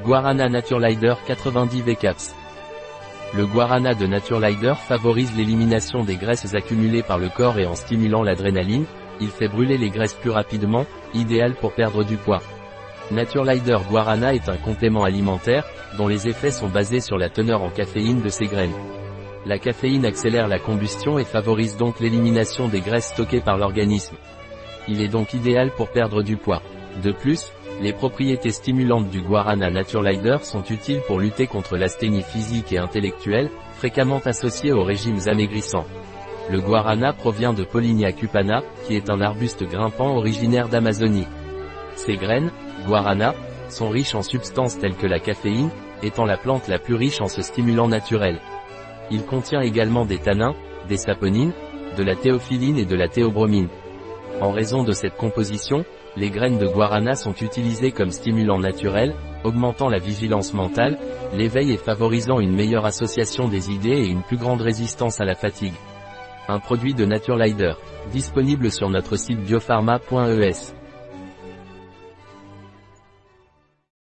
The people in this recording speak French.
Guarana Naturelider 90 VCAPS. Le guarana de Naturelider favorise l'élimination des graisses accumulées par le corps et en stimulant l'adrénaline, il fait brûler les graisses plus rapidement, idéal pour perdre du poids. Naturelider Guarana est un complément alimentaire, dont les effets sont basés sur la teneur en caféine de ses graines. La caféine accélère la combustion et favorise donc l'élimination des graisses stockées par l'organisme. Il est donc idéal pour perdre du poids. De plus, les propriétés stimulantes du guarana Naturelider sont utiles pour lutter contre l'asthénie physique et intellectuelle, fréquemment associée aux régimes amaigrissants. Le guarana provient de Polinia cupana, qui est un arbuste grimpant originaire d'Amazonie. Ses graines, guarana, sont riches en substances telles que la caféine, étant la plante la plus riche en ce stimulant naturel. Il contient également des tanins, des saponines, de la théophiline et de la théobromine. En raison de cette composition, les graines de guarana sont utilisées comme stimulant naturel, augmentant la vigilance mentale, l'éveil et favorisant une meilleure association des idées et une plus grande résistance à la fatigue. Un produit de Naturelider, disponible sur notre site biopharma.es.